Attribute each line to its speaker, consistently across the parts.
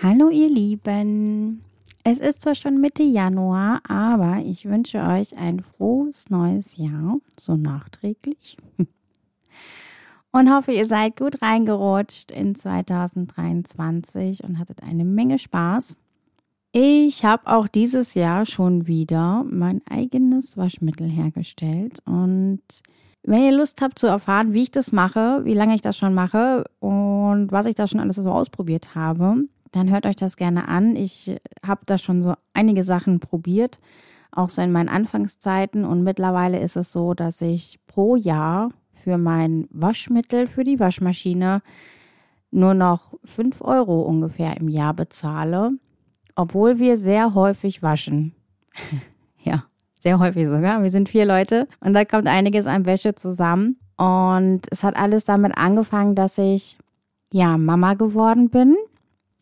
Speaker 1: Hallo ihr Lieben. Es ist zwar schon Mitte Januar, aber ich wünsche euch ein frohes neues Jahr, so nachträglich. Und hoffe, ihr seid gut reingerutscht in 2023 und hattet eine Menge Spaß. Ich habe auch dieses Jahr schon wieder mein eigenes Waschmittel hergestellt und wenn ihr Lust habt zu erfahren, wie ich das mache, wie lange ich das schon mache und was ich da schon alles so ausprobiert habe, dann hört euch das gerne an. Ich habe da schon so einige Sachen probiert, auch so in meinen Anfangszeiten. Und mittlerweile ist es so, dass ich pro Jahr für mein Waschmittel, für die Waschmaschine nur noch 5 Euro ungefähr im Jahr bezahle, obwohl wir sehr häufig waschen. ja, sehr häufig sogar. Wir sind vier Leute und da kommt einiges an Wäsche zusammen. Und es hat alles damit angefangen, dass ich ja Mama geworden bin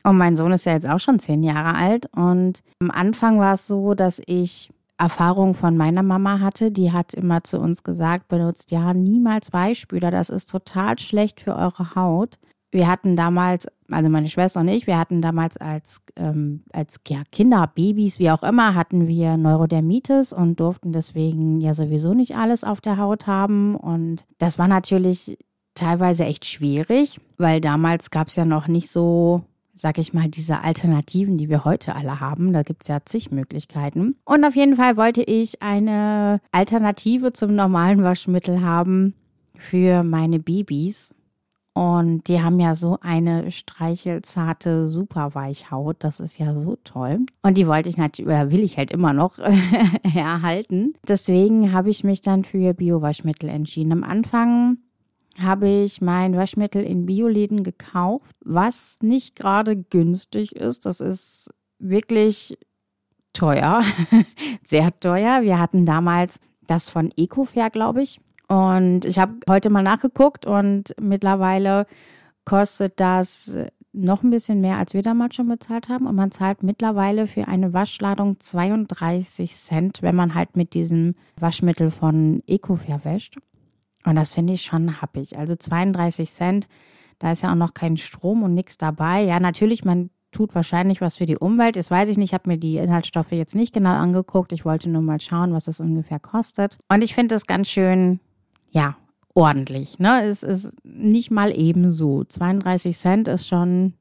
Speaker 1: und mein Sohn ist ja jetzt auch schon zehn Jahre alt. Und am Anfang war es so, dass ich Erfahrung von meiner Mama hatte. Die hat immer zu uns gesagt, benutzt ja niemals Weichspüler. Das ist total schlecht für eure Haut. Wir hatten damals, also meine Schwester und ich, wir hatten damals als, ähm, als ja, Kinder, Babys, wie auch immer, hatten wir Neurodermitis und durften deswegen ja sowieso nicht alles auf der Haut haben. Und das war natürlich teilweise echt schwierig, weil damals gab es ja noch nicht so sag ich mal, diese Alternativen, die wir heute alle haben. Da gibt es ja zig Möglichkeiten. Und auf jeden Fall wollte ich eine Alternative zum normalen Waschmittel haben für meine Babys. Und die haben ja so eine streichelzarte, super Weichhaut. Das ist ja so toll. Und die wollte ich natürlich, oder will ich halt immer noch erhalten. Deswegen habe ich mich dann für Bio-Waschmittel entschieden. Am Anfang habe ich mein Waschmittel in Bioläden gekauft, was nicht gerade günstig ist. Das ist wirklich teuer, sehr teuer. Wir hatten damals das von Ecofair, glaube ich. Und ich habe heute mal nachgeguckt und mittlerweile kostet das noch ein bisschen mehr, als wir damals schon bezahlt haben. Und man zahlt mittlerweile für eine Waschladung 32 Cent, wenn man halt mit diesem Waschmittel von Ecofair wäscht. Und das finde ich schon happig. Also 32 Cent, da ist ja auch noch kein Strom und nichts dabei. Ja, natürlich, man tut wahrscheinlich was für die Umwelt. Das weiß ich nicht. Ich habe mir die Inhaltsstoffe jetzt nicht genau angeguckt. Ich wollte nur mal schauen, was das ungefähr kostet. Und ich finde das ganz schön, ja, ordentlich. Ne? Es ist nicht mal eben so. 32 Cent ist schon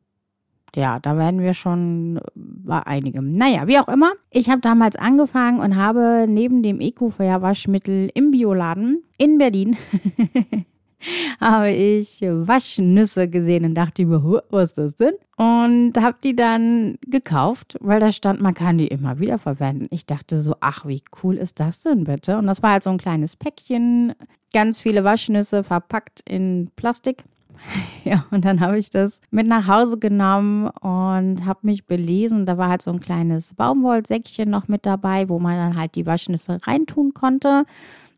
Speaker 1: ja, da werden wir schon bei einigem. Naja, wie auch immer. Ich habe damals angefangen und habe neben dem Eco-Fair-Waschmittel im Bioladen in Berlin habe ich Waschnüsse gesehen und dachte mir, was ist das denn? Und habe die dann gekauft, weil da stand, man kann die immer wieder verwenden. Ich dachte so, ach, wie cool ist das denn bitte? Und das war halt so ein kleines Päckchen, ganz viele Waschnüsse verpackt in Plastik. Ja, und dann habe ich das mit nach Hause genommen und habe mich belesen. Da war halt so ein kleines Baumwollsäckchen noch mit dabei, wo man dann halt die Waschnüsse reintun konnte.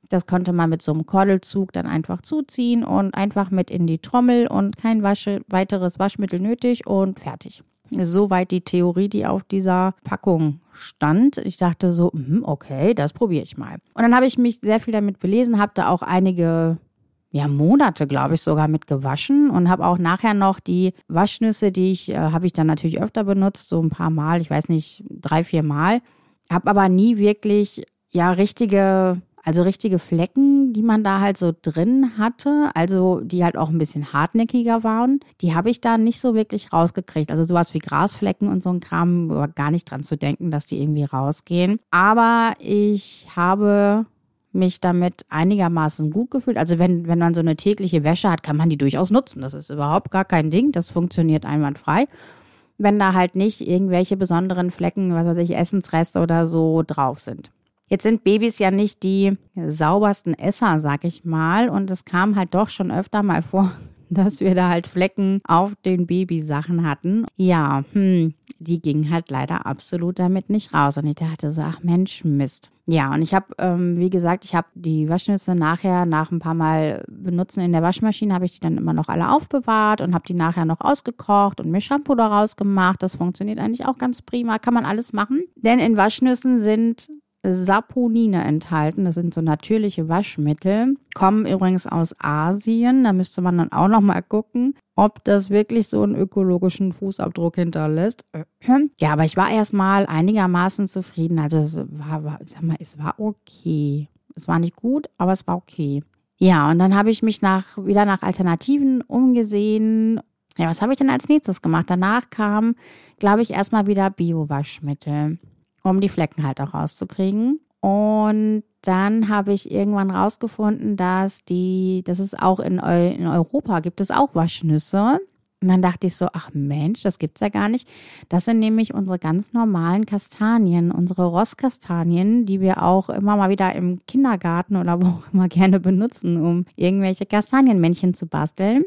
Speaker 1: Das konnte man mit so einem Kordelzug dann einfach zuziehen und einfach mit in die Trommel und kein Wasche, weiteres Waschmittel nötig und fertig. Soweit die Theorie, die auf dieser Packung stand. Ich dachte so, hm, okay, das probiere ich mal. Und dann habe ich mich sehr viel damit belesen, habe da auch einige ja, Monate, glaube ich, sogar mit gewaschen und habe auch nachher noch die Waschnüsse, die ich, äh, habe ich dann natürlich öfter benutzt, so ein paar Mal, ich weiß nicht, drei, vier Mal. Habe aber nie wirklich, ja, richtige, also richtige Flecken, die man da halt so drin hatte, also die halt auch ein bisschen hartnäckiger waren, die habe ich da nicht so wirklich rausgekriegt. Also sowas wie Grasflecken und so ein Kram, gar nicht dran zu denken, dass die irgendwie rausgehen. Aber ich habe mich damit einigermaßen gut gefühlt. Also wenn, wenn man so eine tägliche Wäsche hat, kann man die durchaus nutzen. Das ist überhaupt gar kein Ding. Das funktioniert einwandfrei. Wenn da halt nicht irgendwelche besonderen Flecken, was weiß ich, Essensreste oder so drauf sind. Jetzt sind Babys ja nicht die saubersten Esser, sag ich mal. Und es kam halt doch schon öfter mal vor, dass wir da halt Flecken auf den Babysachen hatten. Ja, hm, die ging halt leider absolut damit nicht raus. Und ich dachte so, ach Mensch, Mist. Ja, und ich habe, ähm, wie gesagt, ich habe die Waschnüsse nachher, nach ein paar Mal benutzen in der Waschmaschine, habe ich die dann immer noch alle aufbewahrt und habe die nachher noch ausgekocht und mir Shampoo daraus gemacht. Das funktioniert eigentlich auch ganz prima, kann man alles machen. Denn in Waschnüssen sind Saponine enthalten. Das sind so natürliche Waschmittel. Kommen übrigens aus Asien. Da müsste man dann auch noch mal gucken. ob das wirklich so einen ökologischen Fußabdruck hinterlässt. Ja, aber ich war erstmal einigermaßen zufrieden. Also es war, war, sag mal, es war okay. Es war nicht gut, aber es war okay. Ja, und dann habe ich mich nach, wieder nach Alternativen umgesehen. Ja, was habe ich denn als nächstes gemacht? Danach kam, glaube ich, erstmal wieder Bio-Waschmittel, um die Flecken halt auch rauszukriegen. Und dann habe ich irgendwann rausgefunden, dass die, dass es auch in, in Europa gibt es auch Waschnüsse. Und dann dachte ich so, ach Mensch, das gibt's ja gar nicht. Das sind nämlich unsere ganz normalen Kastanien, unsere Rosskastanien, die wir auch immer mal wieder im Kindergarten oder wo auch immer gerne benutzen, um irgendwelche Kastanienmännchen zu basteln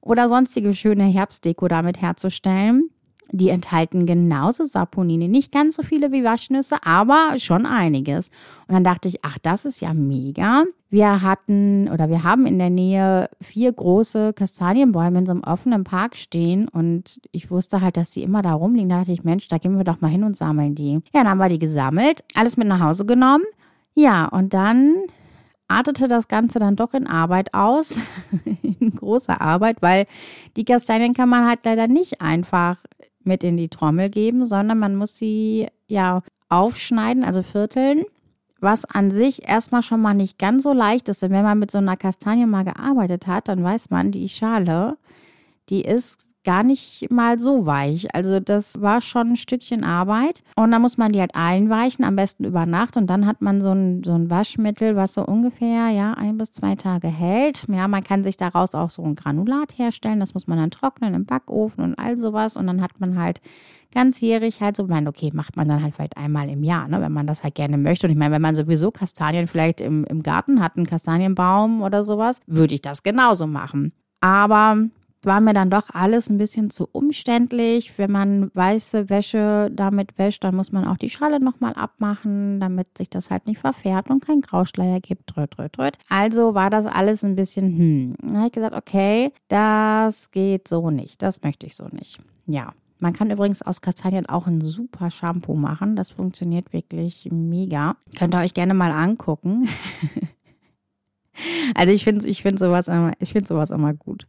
Speaker 1: oder sonstige schöne Herbstdeko damit herzustellen. Die enthalten genauso Saponine. Nicht ganz so viele wie Waschnüsse, aber schon einiges. Und dann dachte ich, ach, das ist ja mega. Wir hatten oder wir haben in der Nähe vier große Kastanienbäume in so einem offenen Park stehen und ich wusste halt, dass die immer da rumliegen. Da dachte ich, Mensch, da gehen wir doch mal hin und sammeln die. Ja, dann haben wir die gesammelt, alles mit nach Hause genommen. Ja, und dann artete das Ganze dann doch in Arbeit aus, in großer Arbeit, weil die Kastanien kann man halt leider nicht einfach mit in die Trommel geben, sondern man muss sie ja aufschneiden, also vierteln, was an sich erstmal schon mal nicht ganz so leicht ist. Denn wenn man mit so einer Kastanie mal gearbeitet hat, dann weiß man, die Schale, die ist gar nicht mal so weich. Also das war schon ein Stückchen Arbeit. Und da muss man die halt einweichen, am besten über Nacht. Und dann hat man so ein, so ein Waschmittel, was so ungefähr ja ein bis zwei Tage hält. Ja, man kann sich daraus auch so ein Granulat herstellen. Das muss man dann trocknen im Backofen und all sowas. Und dann hat man halt ganzjährig halt so, ich meine, okay, macht man dann halt vielleicht einmal im Jahr, ne, wenn man das halt gerne möchte. Und ich meine, wenn man sowieso Kastanien vielleicht im, im Garten hat, einen Kastanienbaum oder sowas, würde ich das genauso machen. Aber war mir dann doch alles ein bisschen zu umständlich. Wenn man weiße Wäsche damit wäscht, dann muss man auch die Schale nochmal abmachen, damit sich das halt nicht verfärbt und kein Grauschleier gibt. Tröt, tröt, tröt. Also war das alles ein bisschen, hm. Dann habe ich gesagt, okay, das geht so nicht. Das möchte ich so nicht. Ja. Man kann übrigens aus Kastanien auch ein super Shampoo machen. Das funktioniert wirklich mega. Könnt ihr euch gerne mal angucken. Also ich finde ich find sowas, immer, find sowas immer gut.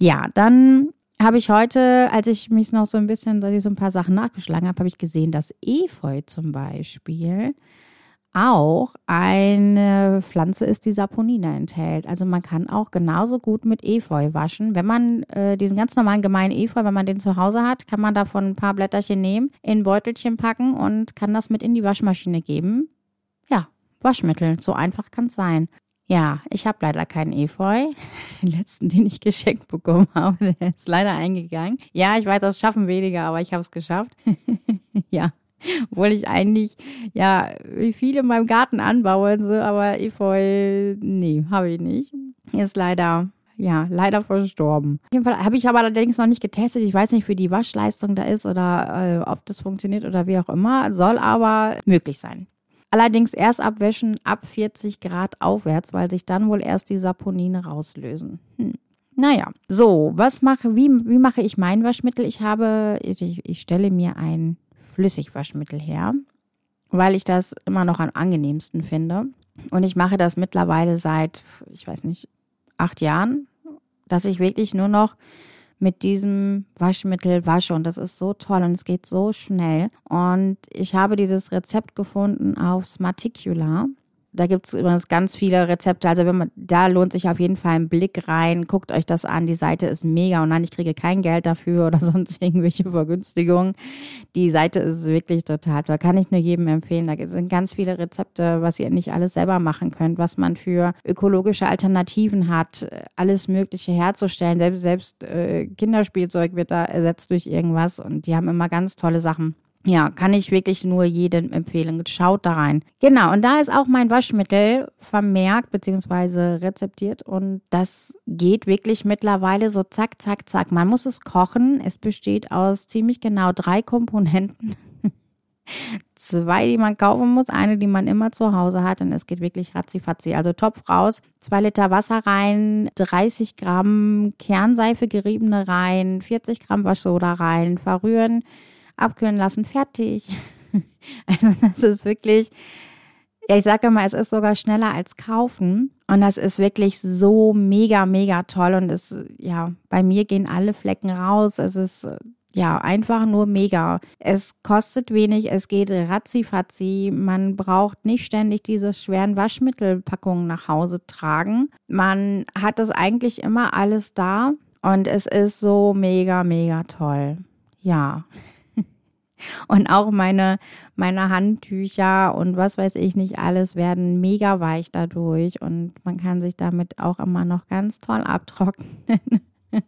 Speaker 1: Ja, dann habe ich heute, als ich mich noch so ein bisschen, dass ich so ein paar Sachen nachgeschlagen habe, habe ich gesehen, dass Efeu zum Beispiel auch eine Pflanze ist, die Saponine enthält. Also man kann auch genauso gut mit Efeu waschen. Wenn man äh, diesen ganz normalen gemeinen Efeu, wenn man den zu Hause hat, kann man davon ein paar Blätterchen nehmen, in ein Beutelchen packen und kann das mit in die Waschmaschine geben. Ja, Waschmittel. So einfach kann es sein. Ja, ich habe leider keinen Efeu. Den letzten, den ich geschenkt bekommen habe, der ist leider eingegangen. Ja, ich weiß, das schaffen weniger, aber ich habe es geschafft. ja, obwohl ich eigentlich, ja, viel in meinem Garten anbaue, so, aber Efeu, nee, habe ich nicht. Ist leider ja, leider verstorben. Auf jeden Fall habe ich aber allerdings noch nicht getestet. Ich weiß nicht, wie die Waschleistung da ist oder äh, ob das funktioniert oder wie auch immer. Soll aber möglich sein. Allerdings erst abwäschen ab 40 Grad aufwärts, weil sich dann wohl erst die Saponine rauslösen. Hm. Naja, so, was mache, wie, wie mache ich mein Waschmittel? Ich habe, ich, ich stelle mir ein Flüssigwaschmittel her, weil ich das immer noch am angenehmsten finde. Und ich mache das mittlerweile seit, ich weiß nicht, acht Jahren, dass ich wirklich nur noch mit diesem Waschmittel wasche und das ist so toll und es geht so schnell. Und ich habe dieses Rezept gefunden auf Smarticula. Da gibt es übrigens ganz viele Rezepte. Also wenn man, da lohnt sich auf jeden Fall ein Blick rein. Guckt euch das an. Die Seite ist mega. Und nein, ich kriege kein Geld dafür oder sonst irgendwelche Vergünstigungen. Die Seite ist wirklich total toll. Kann ich nur jedem empfehlen. Da sind ganz viele Rezepte, was ihr nicht alles selber machen könnt, was man für ökologische Alternativen hat, alles Mögliche herzustellen. Selbst, selbst äh, Kinderspielzeug wird da ersetzt durch irgendwas. Und die haben immer ganz tolle Sachen. Ja, kann ich wirklich nur jedem empfehlen. Schaut da rein. Genau, und da ist auch mein Waschmittel vermerkt bzw. rezeptiert und das geht wirklich mittlerweile so zack, zack, zack. Man muss es kochen. Es besteht aus ziemlich genau drei Komponenten. Zwei, die man kaufen muss, eine, die man immer zu Hause hat und es geht wirklich ratzifatzi. Also Topf raus, zwei Liter Wasser rein, 30 Gramm Kernseife geriebene rein, 40 Gramm Waschsoda rein, verrühren abkühlen lassen, fertig. Also das ist wirklich, Ja, ich sage immer, es ist sogar schneller als kaufen. Und das ist wirklich so mega, mega toll. Und es, ja, bei mir gehen alle Flecken raus. Es ist ja, einfach nur mega. Es kostet wenig, es geht ratzifatzi. Man braucht nicht ständig diese schweren Waschmittelpackungen nach Hause tragen. Man hat das eigentlich immer alles da und es ist so mega, mega toll. Ja. Und auch meine, meine Handtücher und was weiß ich nicht alles werden mega weich dadurch und man kann sich damit auch immer noch ganz toll abtrocknen.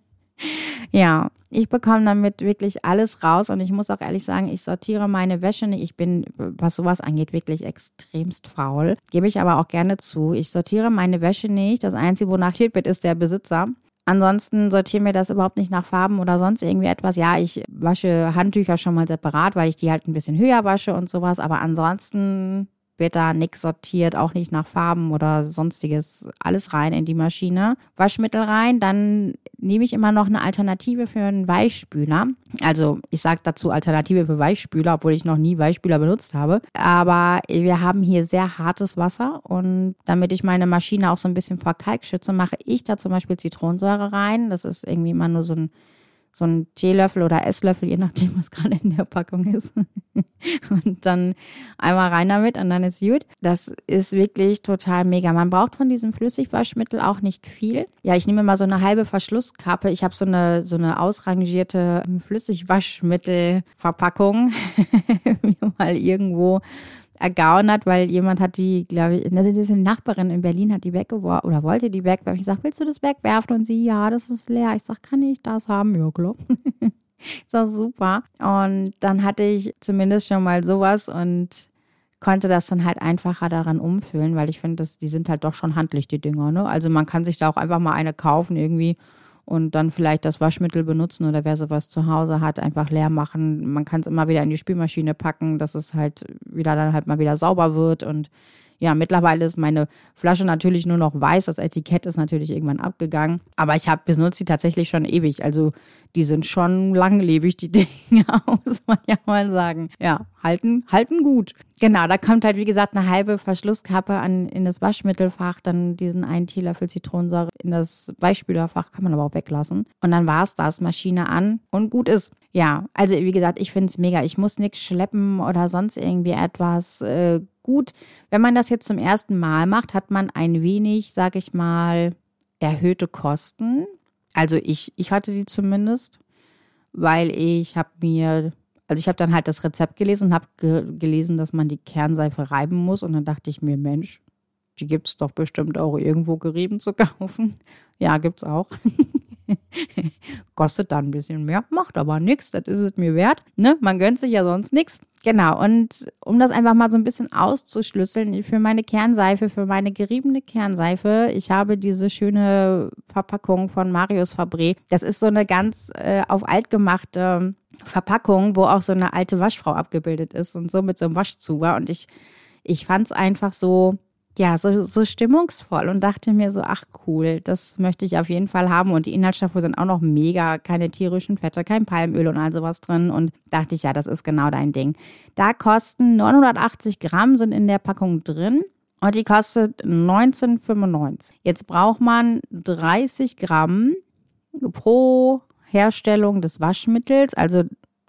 Speaker 1: Ja, ich bekomme damit wirklich alles raus und ich muss auch ehrlich sagen, ich sortiere meine Wäsche nicht. Ich bin, was sowas angeht, wirklich extremst faul. Gebe ich aber auch gerne zu. Ich sortiere meine Wäsche nicht. Das Einzige, wonach wird, ist der Besitzer. Ansonsten sortieren wir das überhaupt nicht nach Farben oder sonst irgendwie etwas. Ja, ich wasche Handtücher schon mal separat, weil ich die halt ein bisschen höher wasche und sowas. Aber ansonsten wird da nichts sortiert, auch nicht nach Farben oder sonstiges. Alles rein in die Maschine. Waschmittel rein, dann nehme ich immer noch eine Alternative für einen Weichspüler. Also ich sage dazu Alternative für Weichspüler, obwohl ich noch nie Weichspüler benutzt habe. Aber wir haben hier sehr hartes Wasser und damit ich meine Maschine auch so ein bisschen vor Kalk schütze, mache ich da zum Beispiel Zitronensäure rein. Das ist irgendwie immer nur so ein so ein Teelöffel oder Esslöffel, je nachdem, was gerade in der Packung ist. und dann einmal rein damit und dann ist gut. Das ist wirklich total mega. Man braucht von diesem Flüssigwaschmittel auch nicht viel. Ja, ich nehme mal so eine halbe Verschlusskappe. Ich habe so eine, so eine ausrangierte Flüssigwaschmittelverpackung mal irgendwo ergaunert, weil jemand hat die, glaube ich, das ist eine Nachbarin in Berlin, hat die weggeworfen oder wollte die wegwerfen. Ich sage, willst du das wegwerfen? Und sie, ja, das ist leer. Ich sage, kann ich das haben? Ja, klar. ist auch super. Und dann hatte ich zumindest schon mal sowas und konnte das dann halt einfacher daran umfüllen, weil ich finde, die sind halt doch schon handlich, die Dinger. Ne? Also man kann sich da auch einfach mal eine kaufen irgendwie und dann vielleicht das Waschmittel benutzen oder wer sowas zu Hause hat, einfach leer machen. Man kann es immer wieder in die Spülmaschine packen, dass es halt wieder dann halt mal wieder sauber wird und ja, mittlerweile ist meine Flasche natürlich nur noch weiß. Das Etikett ist natürlich irgendwann abgegangen. Aber ich habe benutze sie tatsächlich schon ewig. Also die sind schon langlebig, die Dinge, muss man ja mal sagen. Ja, halten, halten gut. Genau, da kommt halt, wie gesagt, eine halbe Verschlusskappe an, in das Waschmittelfach, dann diesen einen Teelöffel Zitronensäure in das Weichspülerfach, kann man aber auch weglassen. Und dann war es das, Maschine an und gut ist. Ja, also wie gesagt, ich finde es mega. Ich muss nichts schleppen oder sonst irgendwie etwas. Äh, gut, wenn man das jetzt zum ersten Mal macht, hat man ein wenig, sag ich mal, erhöhte Kosten. Also ich, ich hatte die zumindest, weil ich habe mir also ich habe dann halt das Rezept gelesen und habe ge gelesen, dass man die Kernseife reiben muss. Und dann dachte ich mir, Mensch, die gibt es doch bestimmt auch irgendwo gerieben zu kaufen. Ja, gibt's auch. Kostet dann ein bisschen mehr, macht aber nichts, das ist es mir wert. Ne? Man gönnt sich ja sonst nichts. Genau, und um das einfach mal so ein bisschen auszuschlüsseln, für meine Kernseife, für meine geriebene Kernseife, ich habe diese schöne Verpackung von Marius Fabré. Das ist so eine ganz äh, auf alt gemachte Verpackung, wo auch so eine alte Waschfrau abgebildet ist und so mit so einem Waschzuber. Und ich, ich fand es einfach so, ja, so, so stimmungsvoll und dachte mir so, ach cool, das möchte ich auf jeden Fall haben. Und die Inhaltsstoffe sind auch noch mega, keine tierischen Fette, kein Palmöl und all sowas drin. Und dachte ich, ja, das ist genau dein Ding. Da kosten 980 Gramm sind in der Packung drin. Und die kostet 19,95. Jetzt braucht man 30 Gramm pro Herstellung des Waschmittels. Also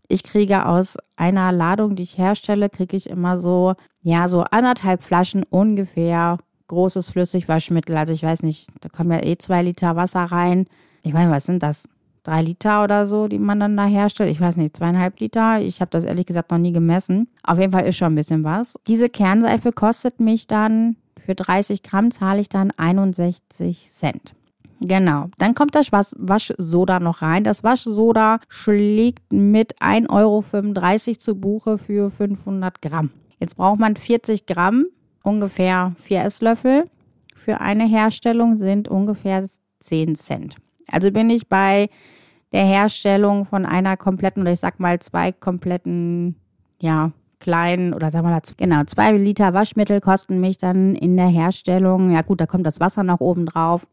Speaker 1: ich kriege aus einer Ladung, die ich herstelle, kriege ich immer so, ja, so anderthalb Flaschen ungefähr großes Flüssigwaschmittel. Also ich weiß nicht, da kommen ja eh zwei Liter Wasser rein. Ich weiß, was sind das? Drei Liter oder so, die man dann da herstellt. Ich weiß nicht, zweieinhalb Liter. Ich habe das ehrlich gesagt noch nie gemessen. Auf jeden Fall ist schon ein bisschen was. Diese Kernseife kostet mich dann, für 30 Gramm zahle ich dann 61 Cent. Genau. Dann kommt das Waschsoda noch rein. Das Waschsoda schlägt mit 1,35 Euro zu Buche für 500 Gramm. Jetzt braucht man 40 Gramm, ungefähr 4 Esslöffel. Für eine Herstellung sind ungefähr 10 Cent. Also bin ich bei der Herstellung von einer kompletten oder ich sag mal zwei kompletten, ja, kleinen oder sagen wir mal, genau, zwei Liter Waschmittel kosten mich dann in der Herstellung, ja gut, da kommt das Wasser noch oben drauf,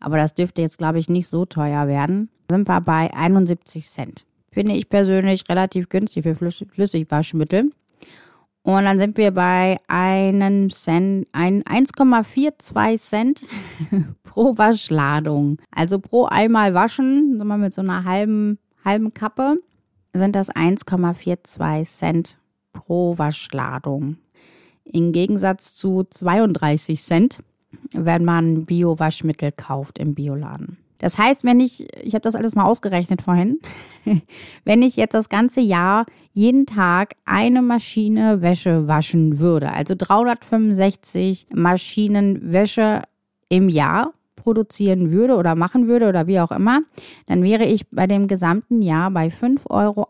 Speaker 1: aber das dürfte jetzt, glaube ich, nicht so teuer werden. Sind wir bei 71 Cent. Finde ich persönlich relativ günstig für Flüssigwaschmittel. Und dann sind wir bei einem Cent, ein 1,42 Cent pro Waschladung. Also pro einmal waschen, sind wir mit so einer halben, halben Kappe, sind das 1,42 Cent pro Waschladung. Im Gegensatz zu 32 Cent, wenn man Bio-Waschmittel kauft im Bioladen. Das heißt, wenn ich, ich habe das alles mal ausgerechnet vorhin, wenn ich jetzt das ganze Jahr jeden Tag eine Maschine Wäsche waschen würde, also 365 Maschinen Wäsche im Jahr produzieren würde oder machen würde oder wie auch immer, dann wäre ich bei dem gesamten Jahr bei 5,18 Euro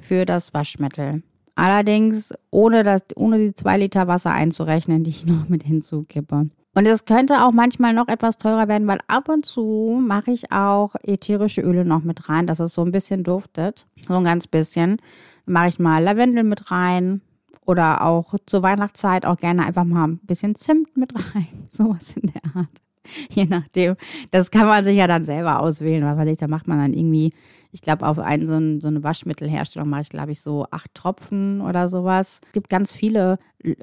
Speaker 1: für das Waschmittel. Allerdings ohne, das, ohne die zwei Liter Wasser einzurechnen, die ich noch mit hinzukippe. Und es könnte auch manchmal noch etwas teurer werden, weil ab und zu mache ich auch ätherische Öle noch mit rein, dass es so ein bisschen duftet. So ein ganz bisschen. Mache ich mal Lavendel mit rein oder auch zur Weihnachtszeit auch gerne einfach mal ein bisschen Zimt mit rein. Sowas in der Art. Je nachdem. Das kann man sich ja dann selber auswählen. Was weiß ich, da macht man dann irgendwie ich glaube, auf einen, so, ein, so eine Waschmittelherstellung mache ich, glaube ich, so acht Tropfen oder sowas. Es gibt ganz viele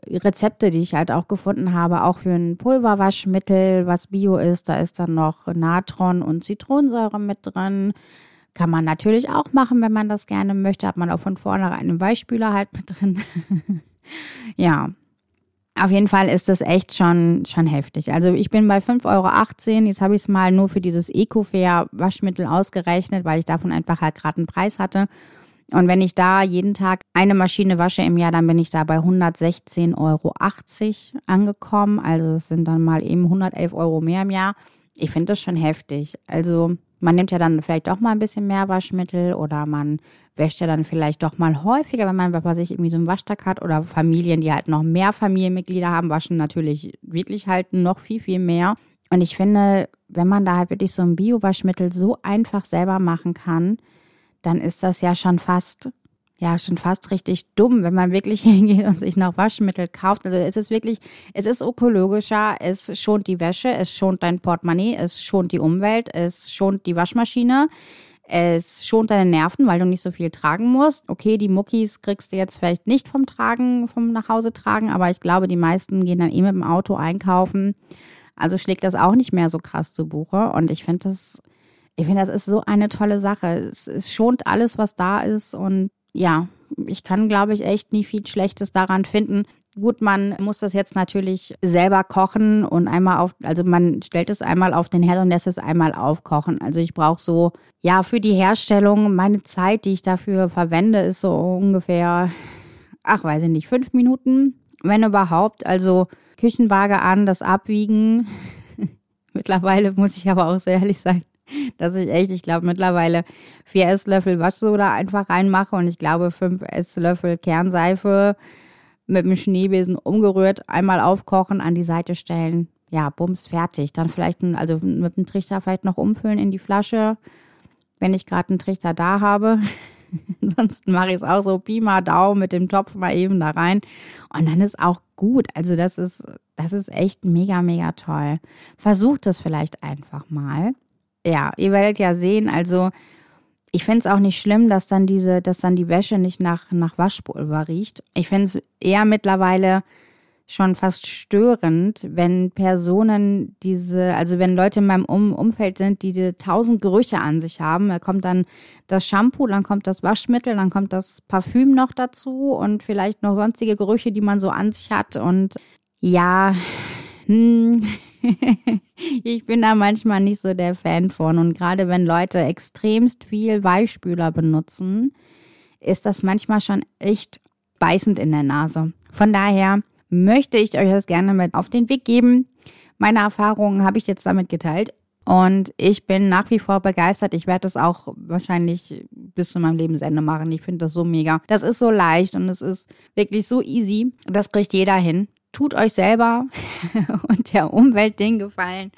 Speaker 1: Rezepte, die ich halt auch gefunden habe, auch für ein Pulverwaschmittel, was Bio ist. Da ist dann noch Natron und Zitronensäure mit drin. Kann man natürlich auch machen, wenn man das gerne möchte. Hat man auch von vornherein einen Weichspüler halt mit drin. ja, auf jeden Fall ist das echt schon, schon heftig. Also ich bin bei 5,18 Euro. Jetzt habe ich es mal nur für dieses Ecofair Waschmittel ausgerechnet, weil ich davon einfach halt gerade einen Preis hatte. Und wenn ich da jeden Tag eine Maschine wasche im Jahr, dann bin ich da bei 116,80 Euro angekommen. Also es sind dann mal eben 111 Euro mehr im Jahr. Ich finde das schon heftig. Also man nimmt ja dann vielleicht doch mal ein bisschen mehr Waschmittel oder man wäscht ja dann vielleicht doch mal häufiger, wenn man, was weiß ich, irgendwie so einen Waschtag hat oder Familien, die halt noch mehr Familienmitglieder haben, waschen natürlich wirklich halt noch viel, viel mehr. Und ich finde, wenn man da halt wirklich so ein Bio-Waschmittel so einfach selber machen kann, dann ist das ja schon fast ja schon fast richtig dumm, wenn man wirklich hingeht und sich noch Waschmittel kauft. Also es ist wirklich, es ist ökologischer, es schont die Wäsche, es schont dein Portemonnaie, es schont die Umwelt, es schont die Waschmaschine. Es schont deine Nerven, weil du nicht so viel tragen musst. Okay, die Muckis kriegst du jetzt vielleicht nicht vom Tragen, vom Nachhause tragen, aber ich glaube, die meisten gehen dann eh mit dem Auto einkaufen. Also schlägt das auch nicht mehr so krass zu Buche. Und ich finde das, ich finde, das ist so eine tolle Sache. Es, es schont alles, was da ist und ja, ich kann, glaube ich, echt nie viel Schlechtes daran finden. Gut, man muss das jetzt natürlich selber kochen und einmal auf, also man stellt es einmal auf den Herd und lässt es einmal aufkochen. Also ich brauche so, ja, für die Herstellung, meine Zeit, die ich dafür verwende, ist so ungefähr, ach, weiß ich nicht, fünf Minuten, wenn überhaupt. Also Küchenwaage an, das Abwiegen. Mittlerweile muss ich aber auch sehr ehrlich sein dass ich echt, ich glaube, mittlerweile vier Esslöffel Waschsoda einfach reinmache und ich glaube, fünf Esslöffel Kernseife mit dem Schneebesen umgerührt, einmal aufkochen, an die Seite stellen. Ja, bums, fertig. Dann vielleicht, ein, also mit dem Trichter vielleicht noch umfüllen in die Flasche, wenn ich gerade einen Trichter da habe. Ansonsten mache ich es auch so Pi mal Daumen mit dem Topf mal eben da rein. Und dann ist auch gut. Also das ist, das ist echt mega, mega toll. Versucht es vielleicht einfach mal ja, ihr werdet ja sehen, also ich finde es auch nicht schlimm, dass dann diese, dass dann die Wäsche nicht nach, nach Waschpulver riecht. Ich finde es eher mittlerweile schon fast störend, wenn Personen diese, also wenn Leute in meinem um Umfeld sind, die diese tausend Gerüche an sich haben. Da kommt dann das Shampoo, dann kommt das Waschmittel, dann kommt das Parfüm noch dazu und vielleicht noch sonstige Gerüche, die man so an sich hat. Und ja, hm, ich bin da manchmal nicht so der Fan von. Und gerade wenn Leute extremst viel Weichspüler benutzen, ist das manchmal schon echt beißend in der Nase. Von daher möchte ich euch das gerne mit auf den Weg geben. Meine Erfahrungen habe ich jetzt damit geteilt. Und ich bin nach wie vor begeistert. Ich werde das auch wahrscheinlich bis zu meinem Lebensende machen. Ich finde das so mega. Das ist so leicht und es ist wirklich so easy. Das kriegt jeder hin tut euch selber und der Umwelt den Gefallen,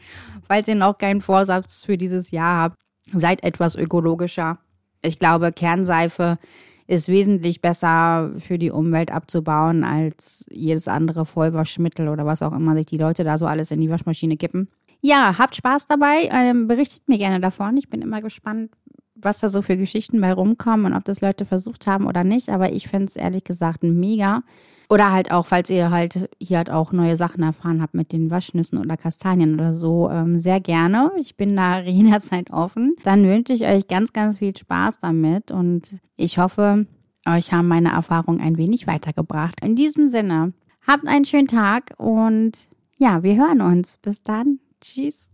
Speaker 1: falls ihr noch keinen Vorsatz für dieses Jahr habt. Seid etwas ökologischer. Ich glaube, Kernseife ist wesentlich besser für die Umwelt abzubauen als jedes andere Vollwaschmittel oder was auch immer sich die Leute da so alles in die Waschmaschine kippen. Ja, habt Spaß dabei. Ähm, berichtet mir gerne davon. Ich bin immer gespannt, was da so für Geschichten bei rumkommen und ob das Leute versucht haben oder nicht. Aber ich finde es ehrlich gesagt mega. Oder halt auch, falls ihr halt hier halt auch neue Sachen erfahren habt mit den Waschnüssen oder Kastanien oder so, ähm, sehr gerne. Ich bin da jederzeit offen. Dann wünsche ich euch ganz, ganz viel Spaß damit und ich hoffe, euch haben meine Erfahrungen ein wenig weitergebracht. In diesem Sinne, habt einen schönen Tag und ja, wir hören uns. Bis dann. Tschüss.